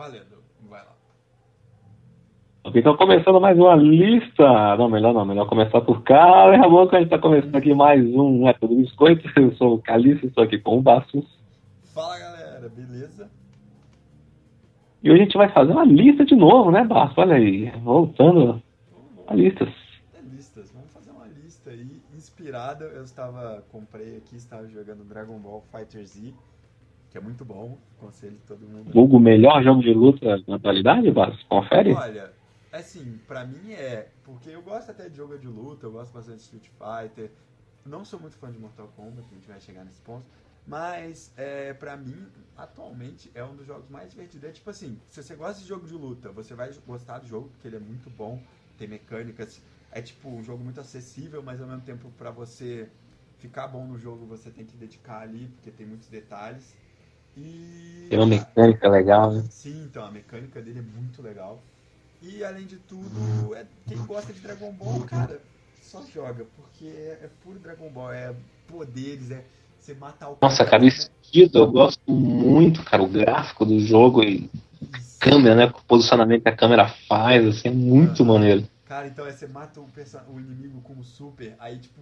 Valendo, vai lá. Então, começando mais uma lista. Não, melhor não, melhor começar por cá. É bom que a gente está começando aqui mais um É Tudo Biscoito. Eu sou o Calice, estou aqui com o Bastos. Fala galera, beleza? E hoje a gente vai fazer uma lista de novo, né, Bastos? Olha aí, voltando a listas. É listas, vamos fazer uma lista aí inspirada. Eu estava, comprei aqui, estava jogando Dragon Ball Fighter Z, que é muito bom. Aconselho todo mundo. Google, melhor jogo de luta na atualidade, Bastos? Confere? Olha, assim, pra mim é, porque eu gosto até de jogo de luta, eu gosto bastante de Street Fighter. Não sou muito fã de Mortal Kombat, a gente vai chegar nesse ponto. Mas, é, pra mim, atualmente, é um dos jogos mais divertidos. É tipo assim, se você gosta de jogo de luta, você vai gostar do jogo, porque ele é muito bom, tem mecânicas. É tipo um jogo muito acessível, mas ao mesmo tempo, pra você ficar bom no jogo, você tem que dedicar ali, porque tem muitos detalhes. E. Tem uma mecânica legal, né? Sim, então, a mecânica dele é muito legal. E além de tudo, é, quem gosta de Dragon Ball, cara, só joga, porque é, é puro Dragon Ball, é poderes, é você matar o Nossa, cara, o estilo eu gosto muito, cara, o gráfico do jogo e câmera, né? O posicionamento que a câmera faz, assim, é muito maneiro. Cara, então é, você mata o, o inimigo com o super, aí tipo,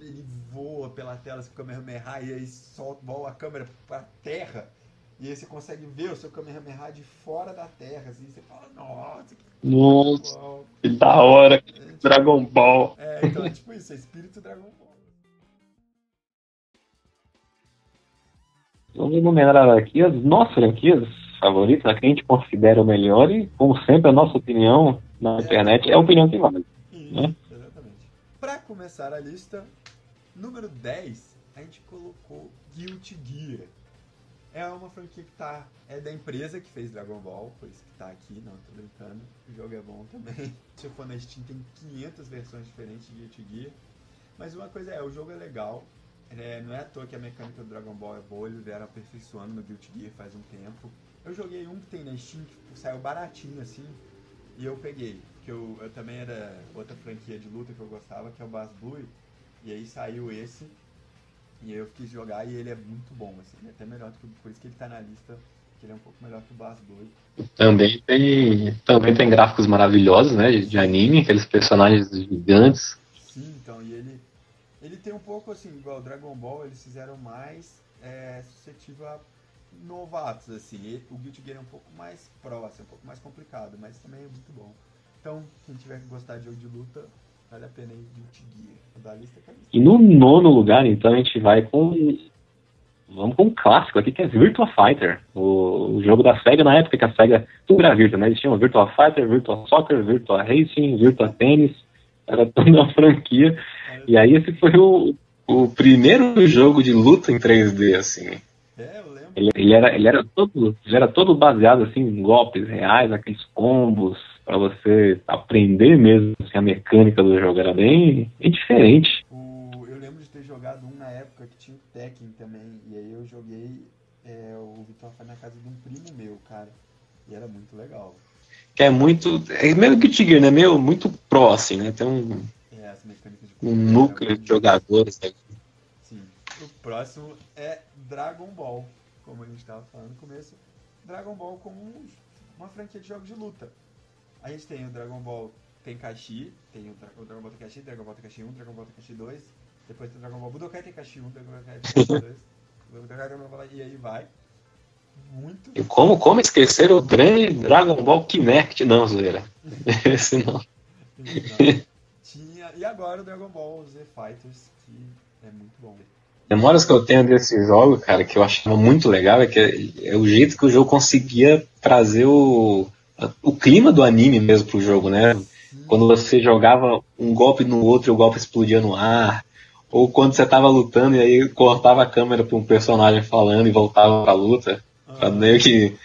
ele voa pela tela, você Kamehameha, e aí solta, voa a câmera pra terra, e aí você consegue ver o seu Kamehameha de fora da terra, assim, você fala, nossa, que Nossa, que da hora, É, tipo, Dragon Ball. é, então é tipo isso, é espírito Dragon Ball. Vamos enumerar aqui as nossas franquias favoritas, a que a gente considera o melhor e, como sempre, a nossa opinião na internet é a opinião que vale. Isso, Né? exatamente. Pra começar a lista, número 10, a gente colocou Guilty Gear. É uma franquia que tá. É da empresa que fez Dragon Ball, por isso que tá aqui, não, tô brincando. O jogo é bom também. Se eu for na Steam, tem 500 versões diferentes de Guilty Gear. Mas uma coisa é, o jogo é legal. É, não é à toa que a mecânica do Dragon Ball é boa, eles vieram aperfeiçoando no Guilty Gear faz um tempo. Eu joguei um que tem na Steam, que saiu baratinho assim, e eu peguei. Que eu, eu também era outra franquia de luta que eu gostava, que é o Bass Blue. E aí saiu esse. E aí eu quis jogar e ele é muito bom, assim. Ele é até melhor do que. Por isso que ele tá na lista, que ele é um pouco melhor que o Bass Blue. Também tem, também tem gráficos maravilhosos, né, de, anime, aqueles personagens gigantes. Sim, então, e ele. Ele tem um pouco assim, igual o Dragon Ball, eles fizeram mais é, suscetível a novatos, assim. O Guilty Gear é um pouco mais próximo, um pouco mais complicado, mas também é muito bom. Então, quem tiver que gostar de jogo de luta, vale a pena ir Guilty Gear. Lista. E no nono lugar, então, a gente vai com. Vamos com um clássico aqui, que é Virtua Fighter. O, o jogo da SEGA, na época que a SEGA. Tudo era Virtua, né? Eles tinham Virtua Fighter, Virtua Soccer, Virtua Racing, Virtua Tennis. Era toda uma franquia. E aí, esse foi o, o primeiro jogo de luta em 3D, assim. É, eu lembro. Ele, ele era, ele, era todo, ele era todo baseado assim, em golpes reais, aqueles combos, para você aprender mesmo assim, a mecânica do jogo. Era bem, bem diferente. O, eu lembro de ter jogado um na época que tinha o Tekken também. E aí eu joguei é, o Vitor foi na casa de um primo meu, cara. E era muito legal. Que é muito. É meio Guilty Gear, né? Meio muito pro, assim, né? Tem um, É, as mecânicas de um núcleo de jogadores. Né? Sim. O próximo é Dragon Ball. Como a gente estava falando no começo. Dragon Ball como um- uma franquia de jogos de luta. A gente tem o Dragon Ball Tenkaichi, tem o, Dra- o Dragon Ball Tenkaichi, Dragon Ball Tenkaichi 1, Dragon Ball Tenkaichi 2, depois tem o Dragon Ball Budokai Tenkaichi 1, Dragon Ball Tenkaichi 2, Budokai Dragon Ball e aí vai. Muito E como, como esquecer o Dra- Dragon Ball Kinect? Não, zoeira. Esse não. Não. Tinha, e agora o Dragon Ball Z Fighters, que é muito bom. Memórias que eu tenho desse jogo, cara, que eu achava muito legal, é que é, é o jeito que o jogo conseguia trazer o, o clima do anime mesmo pro jogo, né? Quando você jogava um golpe no outro e o golpe explodia no ar. Ou quando você tava lutando e aí cortava a câmera pra um personagem falando e voltava pra luta. Pra Ah, meio que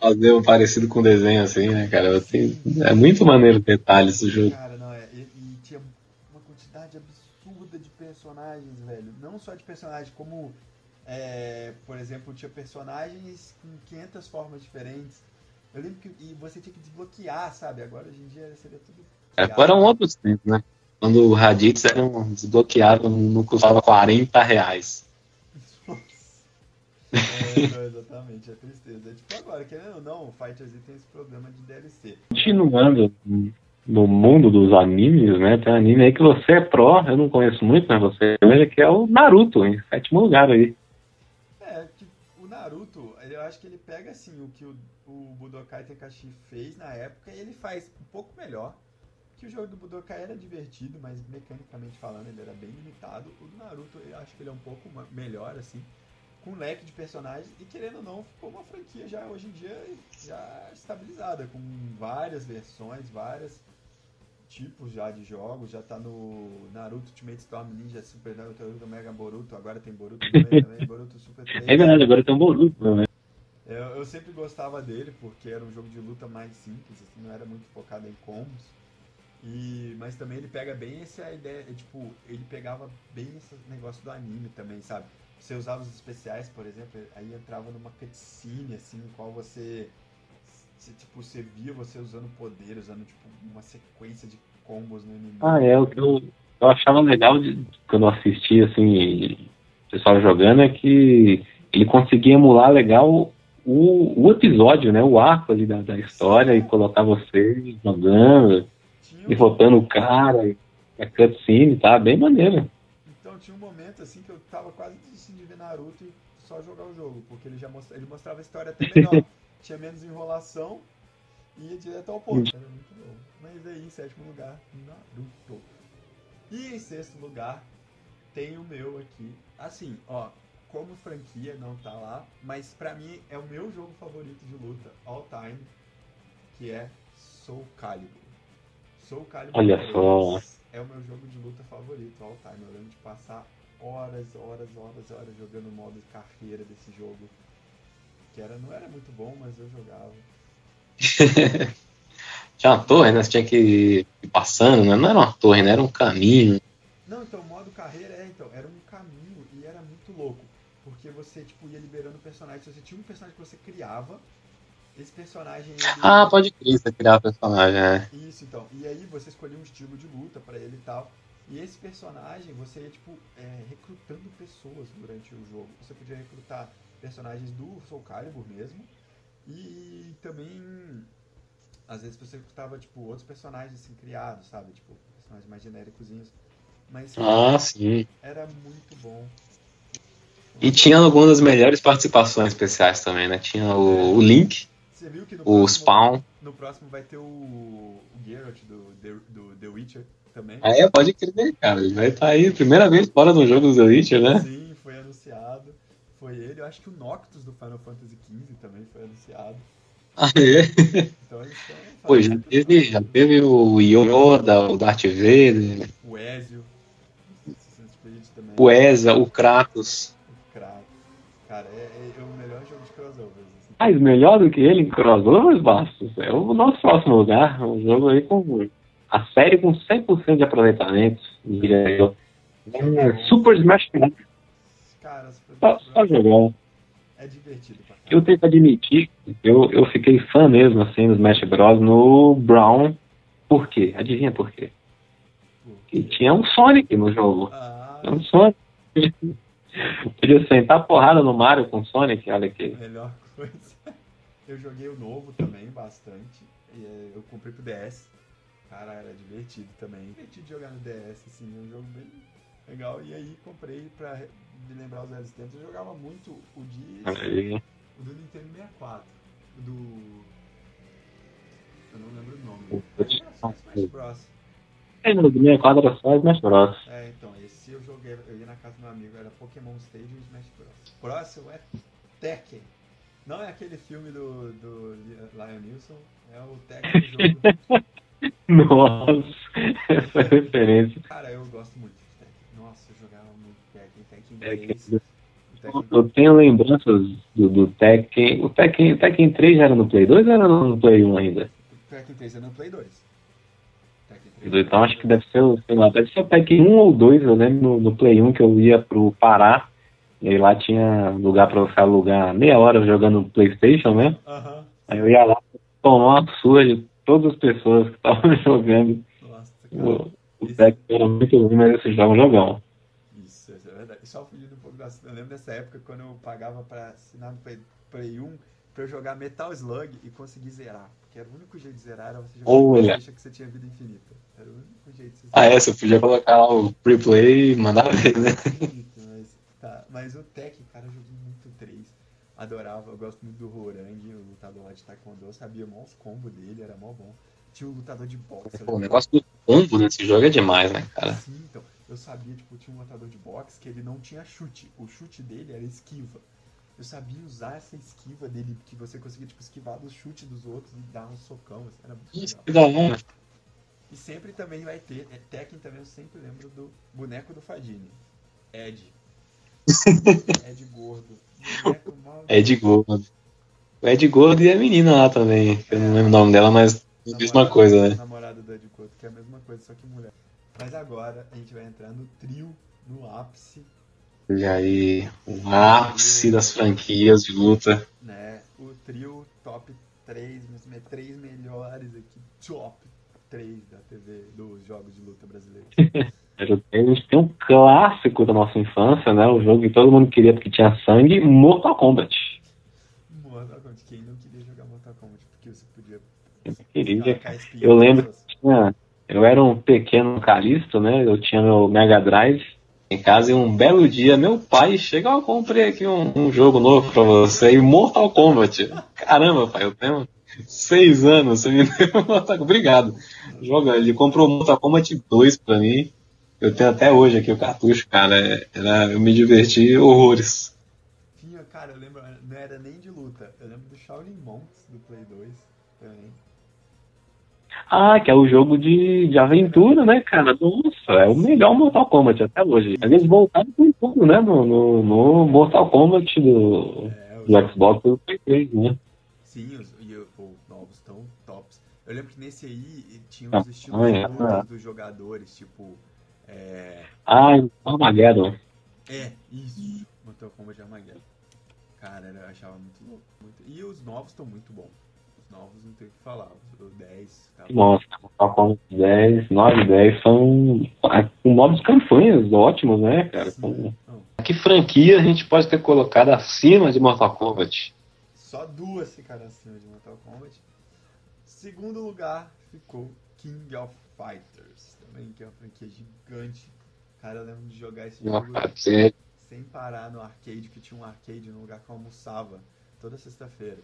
fazer um parecido com desenho assim, né, cara? Tenho- é muito maneiro detalhes do jogo. Cara, não, é. E, e tinha uma quantidade absurda de personagens, velho. Não só de personagens, como, é, por exemplo, tinha personagens com 500 formas diferentes. Eu lembro que e você tinha que desbloquear, sabe? Agora hoje em dia seria tudo. Agora eram outros tempos, né? Quando o Raditz era um desbloqueado, não custava 40 reais. É, não, exatamente, é tristeza. É tipo agora, querendo ou não, o Fighter Z tem esse problema de DLC. Continuando no mundo dos animes, né? Tem um anime aí que você é pró, eu não conheço muito, mas você veja que é o Naruto, em sétimo lugar aí. Acho que ele pega assim o que o, o Budokai Tenkaichi fez na época e ele faz um pouco melhor. Que o jogo do Budokai era divertido, mas mecanicamente falando ele era bem limitado. O do Naruto eu acho que ele é um pouco melhor, assim, com um leque de personagens e querendo ou não, ficou uma franquia já hoje em dia já estabilizada, com várias versões, várias tipos já de jogos, já tá no Naruto Ultimate Storm Ninja Super Naruto Mega Boruto, agora tem Boruto também, também Boruto Super 3. É verdade, agora tem um Boruto né? Eu, eu, sempre gostava dele porque era um jogo de luta mais simples, assim, não era muito focado em combos. E, mas também ele pega bem essa ideia, é, tipo, ele pegava bem esse negócio do anime também, sabe? Você usava os especiais, por exemplo, aí entrava numa cutscene, assim, em qual você você, tipo, você via você usando poder, usando tipo, uma sequência de combos no inimigo. Ah, é, o que eu, eu achava legal de, quando assistia assim, o pessoal jogando é que ele conseguia emular legal o, o episódio, né? O arco ali da, da história e colocar você jogando, tinha derrotando o cara, a cutscene, tá? Bem maneiro. Então tinha um momento assim que eu tava quase desistindo de ver Naruto e só jogar o jogo, porque ele já mostrava, ele mostrava a história até melhor. tinha menos enrolação e ia direto ao ponto. Era muito bom. Mas aí, em sétimo lugar, Naruto. E em sexto lugar, tem o meu aqui. Assim, ó, como franquia não tá lá, mas pra mim é o meu jogo favorito de luta all time, que é Soul Calibur. Soul Calibur Olha só. é o meu jogo de luta favorito all time. Eu lembro de passar horas, horas, horas, horas jogando o modo carreira desse jogo que era, não era muito bom, mas eu jogava. tinha uma torre, né? Você tinha que ir passando, né? Não era uma torre, né? Era um caminho. Não, então, modo carreira, é, então, era um caminho e era muito louco. Porque você, tipo, ia liberando personagens. Você tinha um personagem que você criava, esse personagem. Ele... Ah, pode crer, você criava personagem, é. Isso, então. E aí você escolhia um estilo de luta para ele e tal. E esse personagem, você ia, tipo, é, recrutando pessoas durante o jogo. Você podia recrutar personagens do Soul Calibur mesmo. E também, às vezes você escutava, tipo, outros personagens assim, criados, sabe? Tipo, personagens mais genéricos. Mas ah, sim. era muito bom. E tinha algumas das melhores participações especiais também, né? Tinha o, o Link, o próximo, Spawn. No próximo vai ter o, o Geralt do, do The Witcher também. Ah, é, pode crer, cara. Ele vai estar tá aí, primeira vez fora do jogo do The Witcher, né? Sim, foi anunciado foi ele. Eu acho que o Noctus do Final Fantasy XV também foi anunciado. Ah, é? Então eles estão. Pô, já teve, já teve o Yoda, o Darth Vader. O Ezio. O Eza, o Kratos. Cara, é, é, é, o melhor jogo de crossovers. Assim. Mas melhor do que ele em crossovers, Bastos, é o nosso próximo lugar. Um jogo aí com a série com 100% de aproveitamento. Diria eu. É Super Smash Bros. Cara, só, só jogar. É divertido. Eu tenho que admitir, eu, eu fiquei fã mesmo assim do Smash Bros. no Brown. Por quê? Adivinha por quê? Porque tinha um Sonic no jogo. Ah, um Sonic. Podia sentar porrada no Mario com Sonic, olha aqui. Melhor coisa. Eu joguei o novo também, bastante. E eu comprei pro DS. Cara, era divertido também. Divertido jogar no DS, assim, um jogo bem legal. E aí comprei pra de lembrar os velhos tempos, eu jogava muito o de. O do Nintendo 64. O do. Eu não lembro o nome. Bros. É, do 64 era só Smash Bros. É, então, esse eu joguei, eu ia na casa do meu amigo, era Pokémon Stadium e Smash Bros. Próximo é Tekken. Não é aquele filme do, do Lion Nilsson, é o Tekken jogo. Nossa, essa referência. Cara, eu gosto muito. Tekken. Eu tenho lembranças do, do Tekken. O Tekken, Tekken 3 era no Play 2 ou era no Play 1 ainda? O Tekken 3 era no Play 2. Então acho que deve ser, sei lá, deve ser o Tekken 1 ou 2, eu lembro no, no Play 1 que eu ia pro Pará, e aí lá tinha lugar pra você alugar meia hora jogando Playstation, né? Uhum. Aí eu ia lá tomar uma surra de todas as pessoas que estavam jogando. Nossa, o, o Tekken era muito ruim, mas esse jogo é um jogão. verdade. Só fugindo um pouco assunto. Eu lembro dessa época quando eu pagava pra assinar no Play, Play 1 pra eu jogar Metal Slug e conseguir zerar. Porque era o único jeito de zerar era você jogar Olha. Playstation que você tinha vida infinita. Era o único jeito de você Ah, é, você podia colocar lá o replay e mandar ver, né? mas, tá. mas o Tekken, cara, eu joguei muito 3. Adorava, eu gosto muito do Horangi, o lutador lá de Taekwondo. Eu sabia mó os combos dele, era mó bom. Tinha o lutador de boxe. Pô, o lembro. negócio do combo nesse jogo é demais, né, cara? Sim, então. Eu sabia, tipo, tinha um lutador de boxe que ele não tinha chute. O chute dele era esquiva. Eu sabia usar essa esquiva dele, que você conseguia, tipo, esquivar do chute dos outros e dar um socão. Assim, era muito Isso, legal. E sempre também vai ter, é Tekken também eu sempre lembro do boneco do Fadini. Ed. Ed gordo. Mal. Ed Gordo. O Ed Gordo e a menina lá também, que eu não lembro o nome dela, mas é a mesma coisa, né? Namorada do Ed gordo, que é a mesma coisa, só que mulher. Mas agora a gente vai entrar no trio, no ápice, E aí, o ápice das franquias de luta. né? O trio top 3, mas me- três melhores aqui, top 3 da TV dos jogos de luta brasileiros. A gente tem um clássico da nossa infância, né? O jogo que todo mundo queria porque tinha sangue, Mortal Kombat. Mortal Kombat, quem não queria jogar Mortal Kombat? Porque você podia Eu queria. Eu lembro que tinha, eu era um pequeno calisto, né? Eu tinha meu Mega Drive em casa e um belo dia meu pai chega, ó, comprei aqui um, um jogo novo pra você, e Mortal Kombat. Caramba, pai, eu tenho seis anos, você me deu Mortal. Obrigado. Joga, ele comprou Mortal Kombat 2 pra mim. Eu tenho até hoje aqui o cartucho, cara. Era, eu me diverti horrores. Tinha, cara, eu lembro, não era nem de luta, eu lembro do Shaolin Monks do Play 2 também. Ah, que é o jogo de, de aventura, né, cara? Nossa, é o melhor Mortal Kombat até hoje. Eles voltaram com tudo, né? No, no, no Mortal Kombat do, É, do Xbox e do Play 3, né? sim, os, e os novos estão tops. Eu lembro que nesse aí tinha Ah, os estilos de é, é. dos jogadores, tipo. É. Ah, e Armageddon. É, isso. Mortal Kombat Armageddon. Cara, eu achava muito louco. muito- E os novos estão muito bons. Os novos não tem o que falar. O 10 tá Nossa, Mortal Kombat 10, 9 e 10 são ah, com modos campanhas ótimos, né, cara? Sim. Com- Não, Que franquia a gente pode ter colocado acima de Mortal Kombat? Só duas ficaram acima de Mortal Kombat. Segundo lugar ficou King of Fighters, também, que é uma franquia gigante. Cara, eu lembro de jogar esse jogo Você- sem parar no arcade, que tinha um arcade no lugar que eu almoçava toda sexta-feira.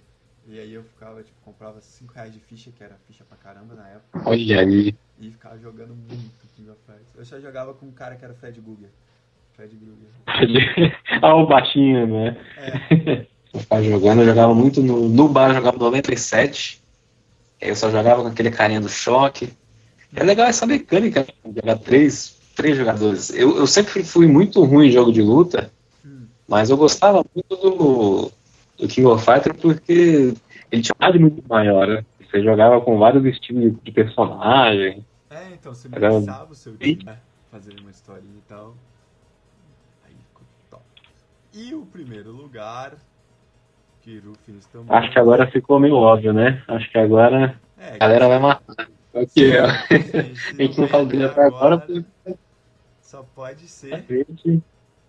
E aí eu ficava, tipo, comprava 5 reais de ficha, que era ficha pra caramba na época, Olha aí. e ficava jogando muito King of Fighters. Eu só jogava com um cara que era o Fred Guger. Fred Guger. ah, o baixinho, né? É, Eu ficava jogando, eu jogava muito no, no bar, eu jogava 97. Aí eu só jogava com aquele carinha do choque. É legal essa mecânica, de jogar três, três jogadores. Eu, eu sempre fui muito ruim em jogo de luta, Hum. mas eu gostava muito do, do King of Fighters porque ele tinha um muito maior. Né? Você jogava com vários estilos de, de personagem. É, então você Era- pensava o seu time, né? Fazer uma historinha e tal. Aí ficou top. E o primeiro lugar, que Rufus também. Acho que agora ficou meio óbvio, né? Acho que agora É, a galera vai matar. Ok, ó. gente, A gente não falou dele até agora porque Só pode ser.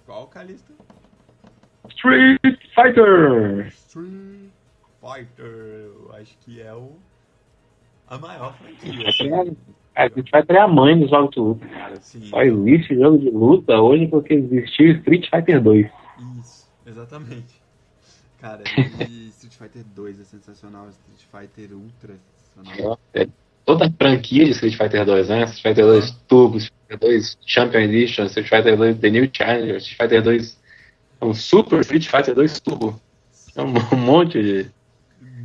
Qual Calista? Street Fighter! Street Fighter. Eu acho que é o. A maior franquia. Vai assim. criar- A gente vai ter a mãe dos jogos de luta, cara. Sim, Só existe jogo de luta hoje porque existiu Street Fighter 2. Isso, exatamente. Cara, Street Fighter 2 é sensacional, Street Fighter Ultra é sensacional. É toda a franquia de Street Fighter 2, né? Street Fighter 2 Turbo, Street Fighter 2 Champion Edition, Street Fighter 2 The New Challenger, Street Fighter 2 um Super Street Fighter 2 Turbo. É um um monte de.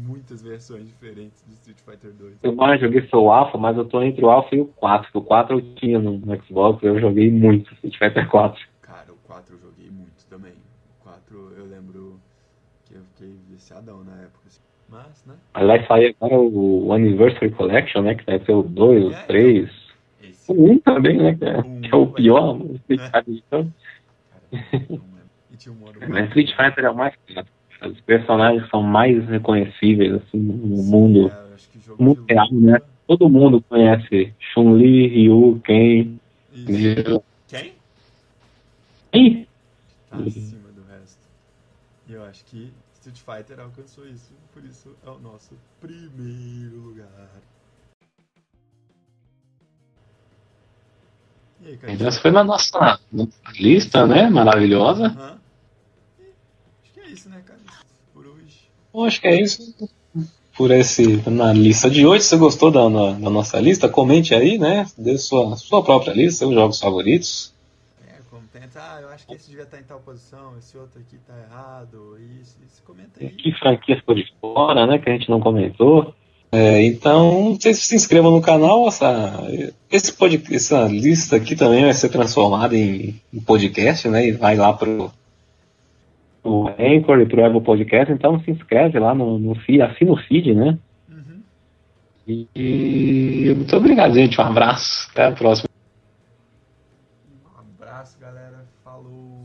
Muitas versões diferentes do Street Fighter 2. Eu mais joguei foi o Alpha, mas eu tô entre o Alpha e o 4. O 4 eu tinha no no Xbox, eu joguei muito Street Fighter 4. Cara, o 4 eu joguei muito também. O 4 eu lembro que eu fiquei viciadão na época. assim. Mas, né? Aí vai sair agora o Anniversary Collection, né? Que deve ser o 2, o É, 3. Esse. O 1 também, né? Que é, Um que é o pior. o Street É. Fighter. Então, Cara, modo. Mas Street Fighter é o mais. Os personagens são mais reconhecíveis assim, no mundo. É, mundo real, luta- né? Todo mundo conhece Chun-Li, Ryu, Ken. Isso. Quem? Ih, tá acima do resto. E eu acho que Street Fighter alcançou isso, por isso é o nosso primeiro lugar. E aí? Essa foi na nossa lista, né? Maravilhosa. Uhum. É isso, né, cara? Por hoje. Eu acho que é isso por esse na lista de hoje. Se você gostou da, da nossa lista, comente aí, né? Dê sua, sua própria lista, seus jogos favoritos. É, comenta, ah, eu acho que esse devia estar em tal posição, esse outro aqui está errado, isso, isso, comenta aí. Que franquia ficou de fora, né? Que a gente não comentou. É, então, vocês se inscrevam no canal. Essa, esse pod, essa lista aqui também vai ser transformada em, em podcast, né? E vai lá pro o Anchor e pro Evo Podcast, então se inscreve lá no, no feed, assina o feed, né? Uhum. E, e, muito obrigado, gente. Um abraço. Até a próxima. Um abraço, galera. Falou.